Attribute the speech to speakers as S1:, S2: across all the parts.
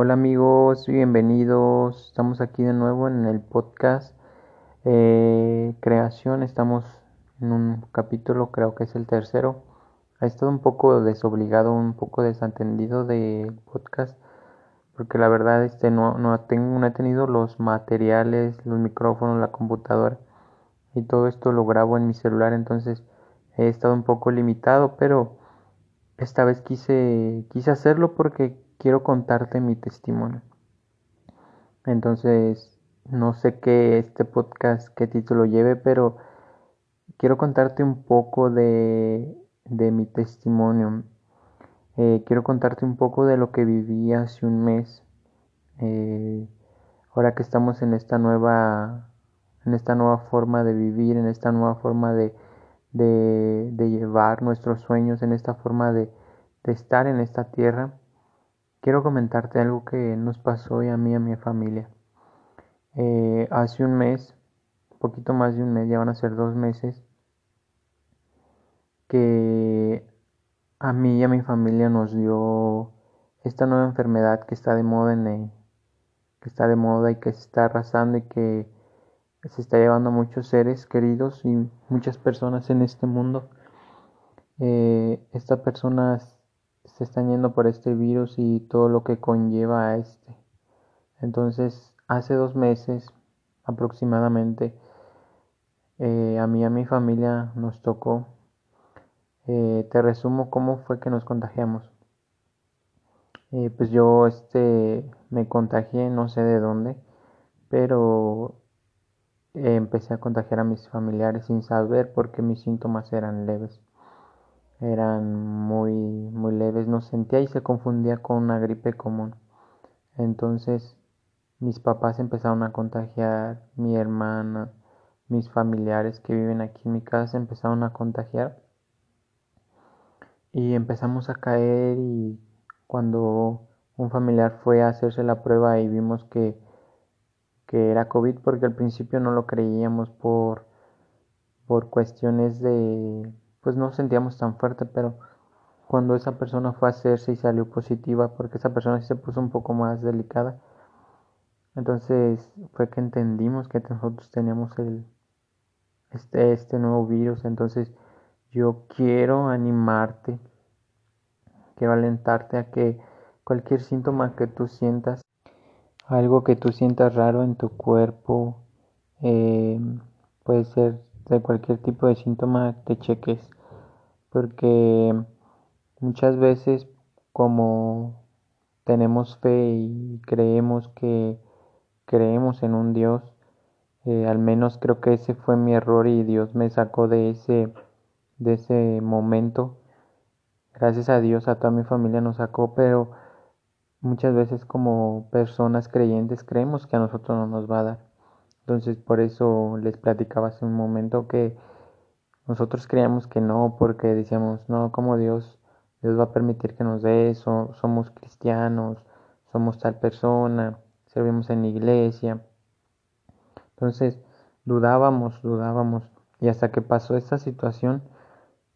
S1: Hola amigos, bienvenidos. Estamos aquí de nuevo en el podcast eh, Creación. Estamos en un capítulo, creo que es el tercero. Ha estado un poco desobligado, un poco desatendido de podcast, porque la verdad este no, no, tengo, no he tenido los materiales, los micrófonos, la computadora y todo esto lo grabo en mi celular, entonces he estado un poco limitado, pero esta vez quise, quise hacerlo porque quiero contarte mi testimonio. Entonces, no sé qué este podcast, qué título lleve, pero quiero contarte un poco de, de mi testimonio. Eh, quiero contarte un poco de lo que viví hace un mes. Eh, ahora que estamos en esta nueva, en esta nueva forma de vivir, en esta nueva forma de, de, de llevar nuestros sueños, en esta forma de, de estar en esta tierra quiero comentarte algo que nos pasó a mí y a mi familia. Eh, hace un mes, poquito más de un mes, ya van a ser dos meses, que a mí y a mi familia nos dio esta nueva enfermedad que está de moda en que está de moda y que se está arrasando y que se está llevando a muchos seres queridos y muchas personas en este mundo. Eh, estas personas se están yendo por este virus y todo lo que conlleva a este. Entonces, hace dos meses aproximadamente, eh, a mí y a mi familia nos tocó. Eh, te resumo cómo fue que nos contagiamos. Eh, pues yo este, me contagié, no sé de dónde, pero empecé a contagiar a mis familiares sin saber por qué mis síntomas eran leves eran muy, muy leves, no sentía y se confundía con una gripe común. Entonces mis papás empezaron a contagiar, mi hermana, mis familiares que viven aquí en mi casa empezaron a contagiar y empezamos a caer y cuando un familiar fue a hacerse la prueba y vimos que, que era COVID porque al principio no lo creíamos por, por cuestiones de pues no sentíamos tan fuerte, pero cuando esa persona fue a hacerse y salió positiva, porque esa persona sí se puso un poco más delicada, entonces fue que entendimos que nosotros teníamos el, este, este nuevo virus, entonces yo quiero animarte, quiero alentarte a que cualquier síntoma que tú sientas, algo que tú sientas raro en tu cuerpo, eh, puede ser de cualquier tipo de síntoma, te cheques porque muchas veces como tenemos fe y creemos que creemos en un Dios, eh, al menos creo que ese fue mi error y Dios me sacó de ese, de ese momento. Gracias a Dios a toda mi familia nos sacó, pero muchas veces como personas creyentes creemos que a nosotros no nos va a dar. Entonces por eso les platicaba hace un momento que nosotros creíamos que no, porque decíamos, no, como Dios, Dios va a permitir que nos dé eso, somos cristianos, somos tal persona, servimos en la iglesia. Entonces, dudábamos, dudábamos. Y hasta que pasó esta situación,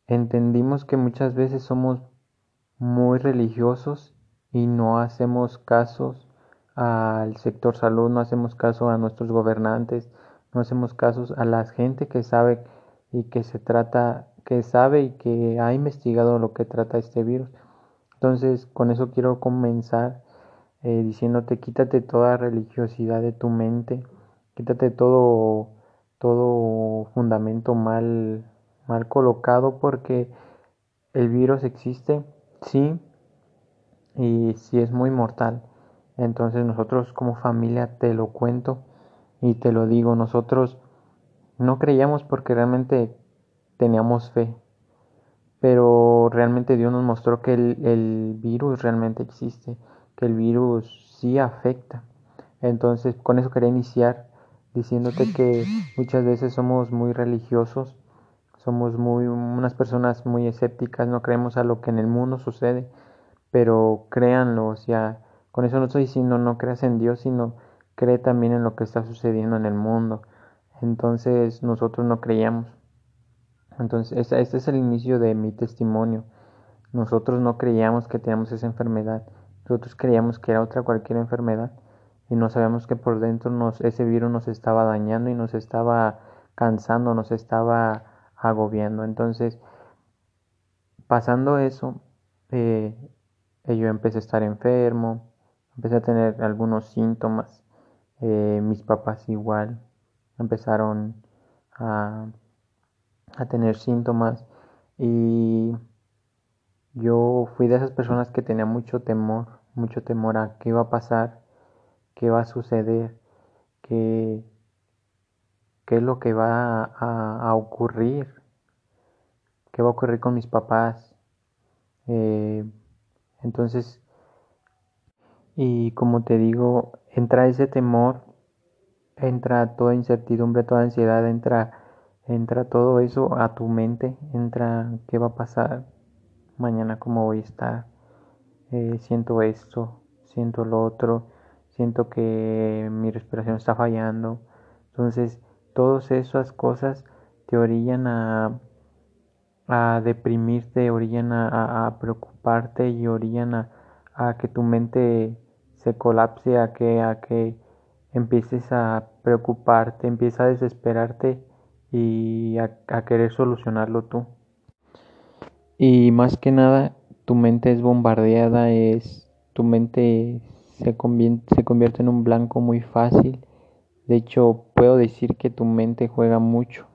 S1: entendimos que muchas veces somos muy religiosos y no hacemos casos al sector salud, no hacemos caso a nuestros gobernantes, no hacemos casos a la gente que sabe y que se trata, que sabe y que ha investigado lo que trata este virus. Entonces, con eso quiero comenzar eh, diciéndote, quítate toda religiosidad de tu mente, quítate todo, todo fundamento mal, mal colocado, porque el virus existe, sí, y sí es muy mortal. Entonces nosotros como familia te lo cuento y te lo digo, nosotros no creíamos porque realmente teníamos fe. Pero realmente Dios nos mostró que el, virus realmente existe, que el virus sí afecta. Entonces, con eso quería iniciar diciéndote que muchas veces somos muy religiosos, somos muy unas personas muy escépticas, no creemos a lo que en el mundo sucede, pero créanlo, o sea, con eso no estoy diciendo no creas en Dios, sino cree también en lo que está sucediendo en el mundo. Entonces nosotros no creíamos. Entonces este, es el inicio de mi testimonio. Nosotros no creíamos que teníamos esa enfermedad. nosotros creíamos que era otra cualquier enfermedad y no sabíamos que por dentro nos, ese virus nos estaba dañando y nos estaba cansando, nos estaba agobiando. Entonces, pasando eso, eh, yo empecé a estar enfermo, empecé a tener algunos síntomas, eh, mis papás igual empezaron a, a tener síntomas y yo fui de esas personas que tenía mucho temor, mucho temor a qué iba a pasar, qué va a suceder, qué, qué es lo que va a, ocurrir, qué va a ocurrir con mis papás. Eh, entonces, y como te digo, entra ese temor, entra toda incertidumbre, toda ansiedad, entra, entra todo eso a tu mente, entra qué va a pasar mañana, cómo voy a estar, eh, siento esto, siento lo otro, siento que mi respiración está fallando. Entonces, todas esas cosas te orillan a, a deprimirte, orillan a, a, preocuparte y orillan a, a, que tu mente se colapse, a que, a que empieces a preocuparte, empieces a desesperarte y a querer solucionarlo tú. Y más que nada, tu mente es bombardeada, es tu mente se convierte, se convierte en un blanco muy fácil de hecho, puedo decir que tu mente juega mucho,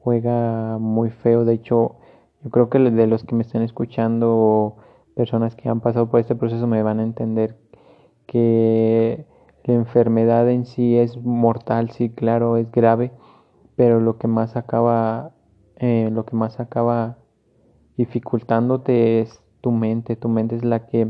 S1: juega muy feo. De hecho, yo creo que de los que me están escuchando, personas que han pasado por este proceso me van a entender que la enfermedad en sí es mortal, sí, claro, es grave, pero lo que más acaba, eh, lo que más acaba dificultándote es tu mente. Tu mente es la que,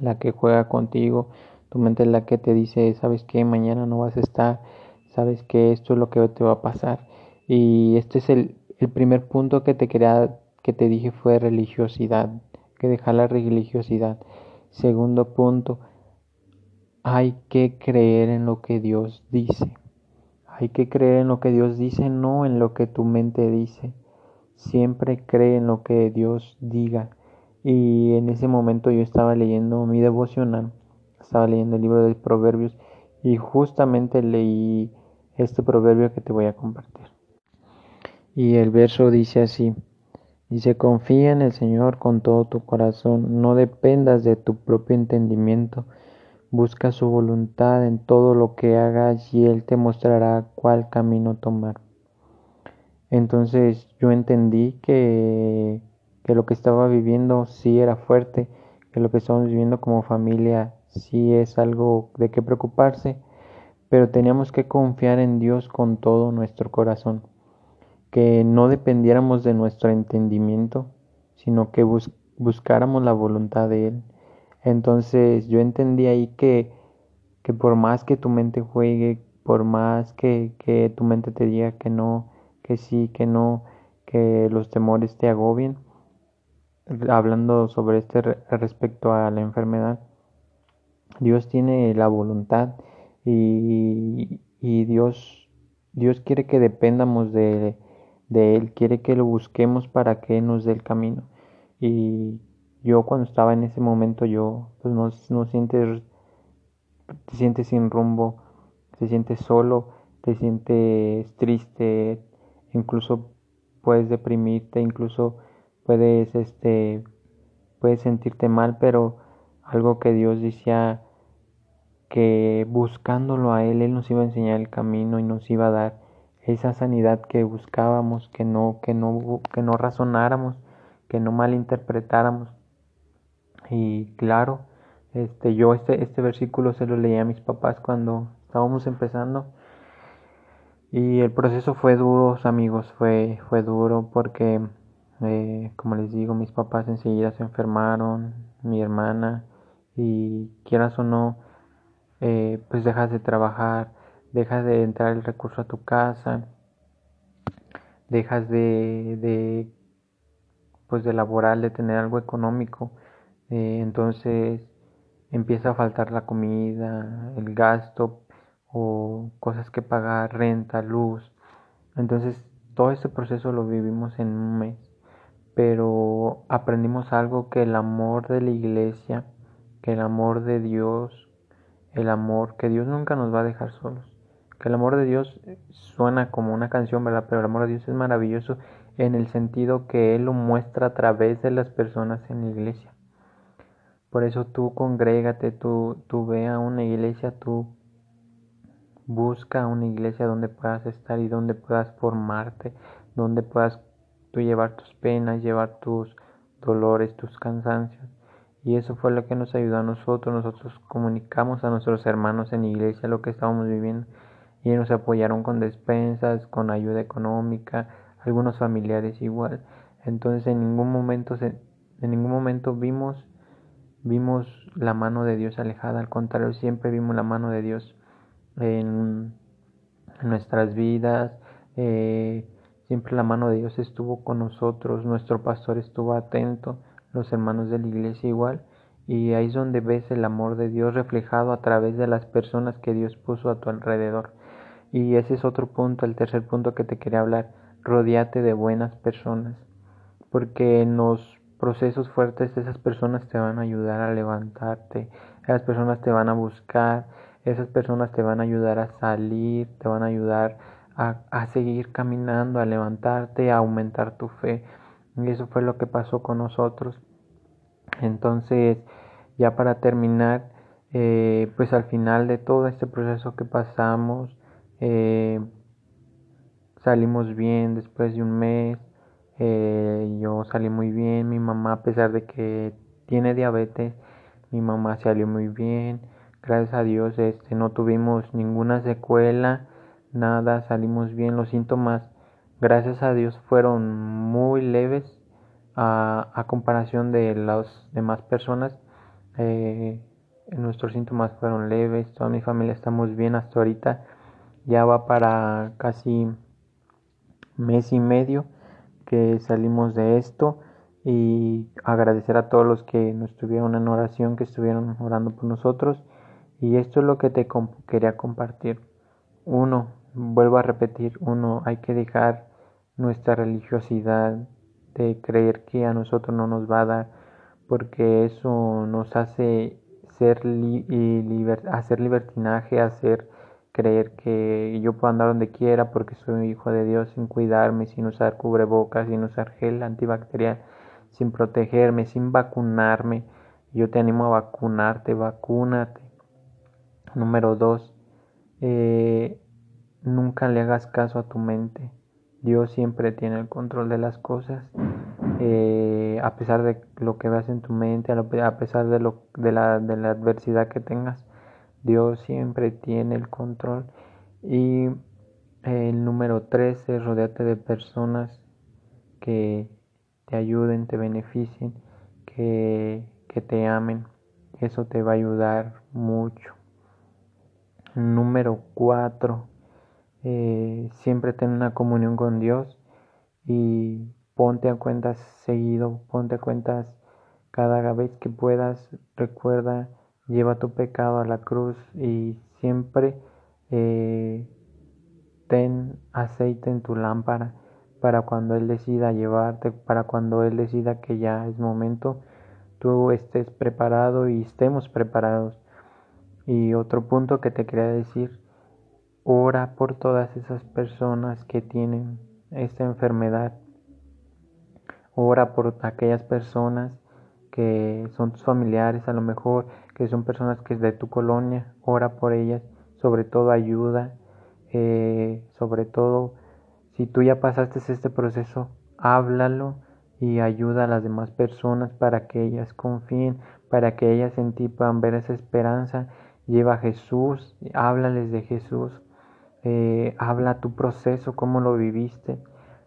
S1: la que juega contigo tu mente es la que te dice, sabes que mañana no vas a estar, sabes que esto es lo que te va a pasar. Y este es el, el primer punto que te quería, que te dije fue religiosidad, que dejar la religiosidad. Segundo punto, hay que creer en lo que Dios dice. Hay que creer en lo que Dios dice, no en lo que tu mente dice. Siempre cree en lo que Dios diga. Y en ese momento yo estaba leyendo mi devocional estaba leyendo el libro de Proverbios y justamente leí este proverbio que te voy a compartir. Y el verso dice así, dice, confía en el Señor con todo tu corazón, no dependas de tu propio entendimiento, busca su voluntad en todo lo que hagas y Él te mostrará cuál camino tomar. Entonces yo entendí que, que lo que estaba viviendo sí era fuerte, que lo que estábamos viviendo como familia sí es algo de qué preocuparse, pero teníamos que confiar en Dios con todo nuestro corazón, que no dependiéramos de nuestro entendimiento, sino que buscáramos la voluntad de Él. Entonces yo entendí ahí que, que por más que tu mente juegue, por más que, que tu mente te diga que no, que sí, que no, que los temores te agobien, hablando sobre este respecto a la enfermedad, Dios tiene la voluntad y, Dios, Dios quiere que dependamos de, Él, quiere que lo busquemos para que nos dé el camino. Y yo cuando estaba en ese momento, yo pues no, no sientes, te sientes sin rumbo, te sientes solo, te sientes triste, incluso puedes deprimirte, incluso puedes, este, puedes sentirte mal, pero algo que Dios decía que buscándolo a Él, Él nos iba a enseñar el camino y nos iba a dar esa sanidad que buscábamos, que no, que no, que no razonáramos, que no malinterpretáramos. Y claro, este, yo este, este versículo se lo leía a mis papás cuando estábamos empezando. Y el proceso fue duro, amigos, fue, fue duro porque, eh, como les digo, mis papás enseguida se enfermaron, mi hermana, y quieras o no, eh, pues dejas de trabajar, dejas de entrar el recurso a tu casa, dejas de, de pues de laborar, de tener algo económico, eh, entonces empieza a faltar la comida, el gasto o cosas que pagar, renta, luz. Entonces todo este proceso lo vivimos en un mes, pero aprendimos algo que el amor de la iglesia que el amor de Dios, el amor, que Dios nunca nos va a dejar solos. Que el amor de Dios suena como una canción, ¿verdad? Pero el amor de Dios es maravilloso en el sentido que Él lo muestra a través de las personas en la iglesia. Por eso tú congrégate, tú, tú ve a una iglesia, tú busca una iglesia donde puedas estar y donde puedas formarte, donde puedas tú llevar tus penas, llevar tus dolores, tus cansancios. Y eso fue lo que nos ayudó a nosotros. Nosotros comunicamos a nuestros hermanos en iglesia lo que estábamos viviendo y nos apoyaron con despensas, con ayuda económica, algunos familiares igual. Entonces en ningún momento se, en ningún momento vimos vimos la mano de Dios alejada, al contrario, siempre vimos la mano de Dios en, nuestras vidas. Eh, siempre la mano de Dios estuvo con nosotros, nuestro pastor estuvo atento, los hermanos de la iglesia igual. Y ahí es donde ves el amor de Dios reflejado a través de las personas que Dios puso a tu alrededor. Y ese es otro punto, el tercer punto que te quería hablar. Rodeate de buenas personas. Porque en los procesos fuertes esas personas te van a ayudar a levantarte. Esas personas te van a buscar. Esas personas te van a ayudar a salir. Te van a ayudar a, a seguir caminando, a levantarte, a aumentar tu fe. Y eso fue lo que pasó con nosotros. Entonces, ya para terminar, eh, pues al final de todo este proceso que pasamos, eh, salimos bien después de un mes. Eh, yo salí muy bien. Mi mamá, a pesar de que tiene diabetes, mi mamá salió muy bien. Gracias a Dios, este, no tuvimos ninguna secuela, nada, salimos bien. Los síntomas, gracias a Dios, fueron muy leves a, a comparación de las demás personas. Eh, nuestros síntomas fueron leves, toda mi familia estamos bien hasta ahorita. Ya va para casi mes y medio que salimos de esto y agradecer a todos los que nos estuvieron en oración, que estuvieron orando por nosotros. Y esto es lo que te quería compartir. Uno, vuelvo a repetir, uno, hay que dejar nuestra religiosidad de creer que a nosotros no nos va a dar, porque eso nos hace ser y hacer libertinaje, hacer creer que yo puedo andar donde quiera porque soy hijo de Dios sin cuidarme, sin usar cubrebocas, sin usar gel antibacterial, sin protegerme, sin vacunarme. Yo te animo a vacunarte, vacúnate. Número dos, eh, nunca le hagas caso a tu mente. Dios siempre tiene el control de las cosas. Eh, a pesar de lo que veas en tu mente, a pesar de, lo, de, la, de la adversidad que tengas, Dios siempre tiene el control. Y el número tres es rodearte de personas que te ayuden, te beneficien, que, que te amen. Eso te va a ayudar mucho. Número cuatro, eh, siempre ten una comunión con Dios y ponte a cuentas seguido, ponte a cuentas cada vez que puedas. Recuerda lleva tu pecado a la cruz y siempre eh, ten aceite en tu lámpara para cuando Él decida llevarte, para cuando Él decida que ya es momento, tú estés preparado y estemos preparados. Y otro punto que te quería decir, ora por todas esas personas que tienen esta enfermedad. Ora por aquellas personas que son tus familiares a lo mejor, que son personas que de tu colonia, ora por ellas, sobre todo ayuda, eh, sobre todo si tú ya pasaste este proceso, háblalo y ayuda a las demás personas para que ellas confíen, para que ellas en ti puedan ver esa esperanza. Lleva a Jesús, háblales de Jesús, eh, habla tu proceso, cómo lo viviste.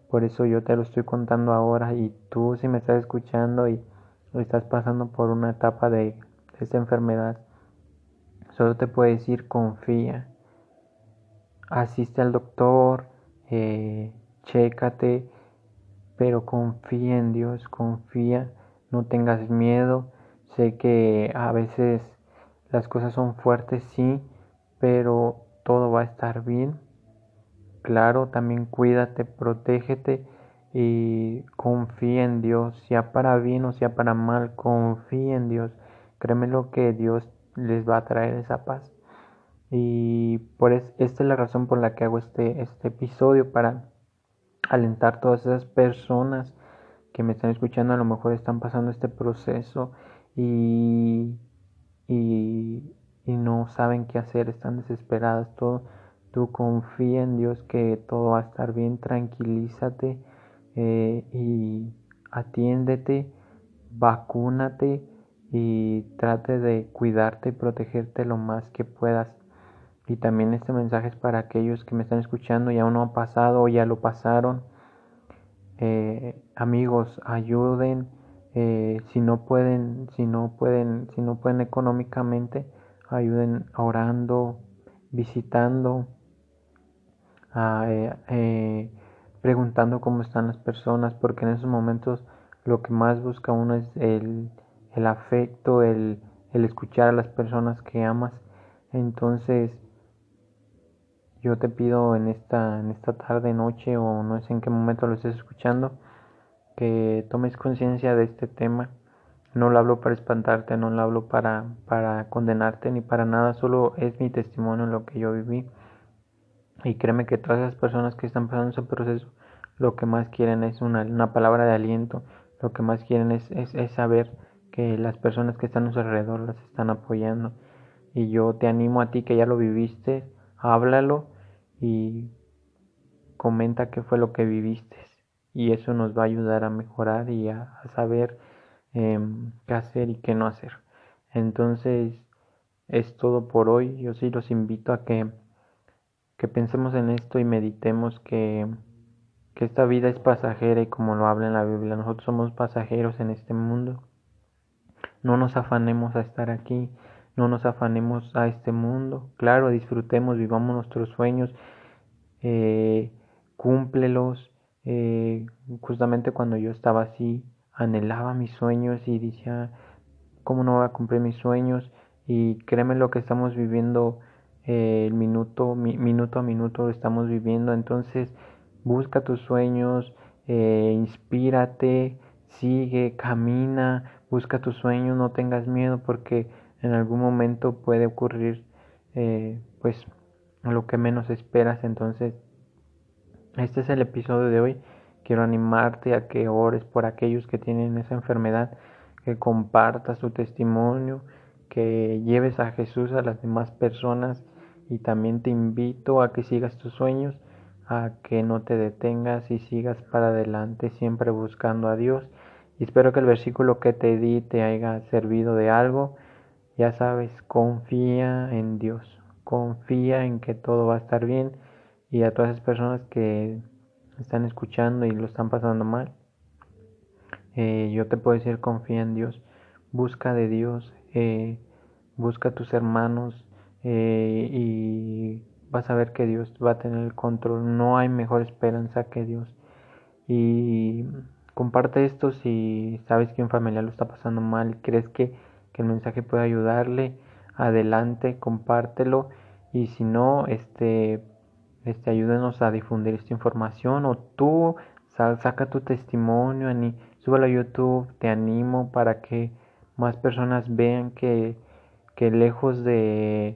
S1: Por eso yo te lo estoy contando ahora y tú si me estás escuchando y estás pasando por una etapa de esta enfermedad, solo te puedo decir confía. Asiste al doctor, eh, chécate, pero confía en Dios, confía, no tengas miedo. Sé que a veces las cosas son fuertes, sí, pero todo va a estar bien. Claro, también cuídate, protégete y confía en Dios, sea para bien o sea para mal, confía en Dios créemelo que Dios les va a traer esa paz. Y por esta es la razón por la que hago este, este episodio para alentar todas esas personas que me están escuchando, a lo mejor están pasando este proceso y, y, no saben qué hacer, están desesperadas, todo. Tú confía en Dios que todo va a estar bien, tranquilízate eh, y atiéndete, vacúnate y trate de cuidarte y protegerte lo más que puedas. Y también este mensaje es para aquellos que me están escuchando y aún no ha pasado o ya lo pasaron. Eh, amigos, ayuden. Eh, si no pueden, si no pueden, si no pueden económicamente, ayuden orando, visitando, ah, eh, preguntando cómo están las personas, porque en esos momentos lo que más busca uno es el, el afecto, el, el escuchar a las personas que amas. Entonces, yo te pido en esta, en esta tarde, noche o no sé en qué momento lo estés escuchando, que tomes conciencia de este tema. No lo hablo para espantarte, no lo hablo para, para condenarte ni para nada, solo es mi testimonio en lo que yo viví. Y créeme que todas las personas que están pasando ese proceso, lo que más quieren es una, una palabra de aliento, lo que más quieren es, es, es saber que las personas que están a su alrededor las están apoyando. Y yo te animo a ti que ya lo viviste, háblalo y comenta qué fue lo que viviste y eso nos va a ayudar a mejorar y a, saber em, qué hacer y qué no hacer. Entonces es todo por hoy. Yo sí los invito a que, que pensemos en esto y meditemos que, que esta vida es pasajera y como lo habla en la Biblia, nosotros somos pasajeros en este mundo. No nos afanemos a estar aquí no nos afanemos a este mundo. Claro, disfrutemos, vivamos nuestros sueños, eh, cúmplelos. Eh, justamente cuando yo estaba así, anhelaba mis sueños y decía, ¿cómo no voy a cumplir mis sueños? Y créeme lo que estamos viviendo, eh, el minuto, minuto a minuto lo estamos viviendo. Entonces, busca tus sueños, eh, inspírate, sigue, camina, busca tus sueños, no tengas miedo porque en algún momento puede ocurrir eh, pues lo que menos esperas. Entonces este es el episodio de hoy. Quiero animarte a que ores por aquellos que tienen esa enfermedad que compartas tu testimonio que lleves a Jesús a las demás personas. Y también te invito a que sigas tus sueños a que no te detengas y sigas para adelante siempre buscando a Dios y espero que el versículo que te di te haya servido de algo. Ya sabes, confía en Dios, confía en que todo va a estar bien. Y a todas esas personas que están escuchando y lo están pasando mal, eh, yo te puedo decir confía en Dios, busca de Dios, eh, busca a tus hermanos eh, y vas a ver que Dios va a tener el control, no hay mejor esperanza que Dios. Y comparte esto si sabes que un familiar lo está pasando mal, crees que que el mensaje pueda ayudarle, adelante, compártelo y si no, este, este, ayúdenos a difundir esta información o tú saca tu testimonio, y súbelo a YouTube, te animo para que más personas vean que, que lejos de,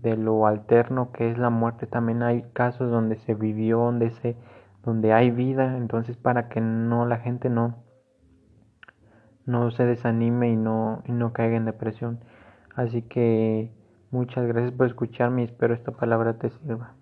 S1: de lo alterno que es la muerte, también hay casos donde se vivió, donde se donde hay vida, entonces para que no la gente no no se desanime y no, y no caiga en depresión. Así que muchas gracias por escucharme y espero esta palabra te sirva.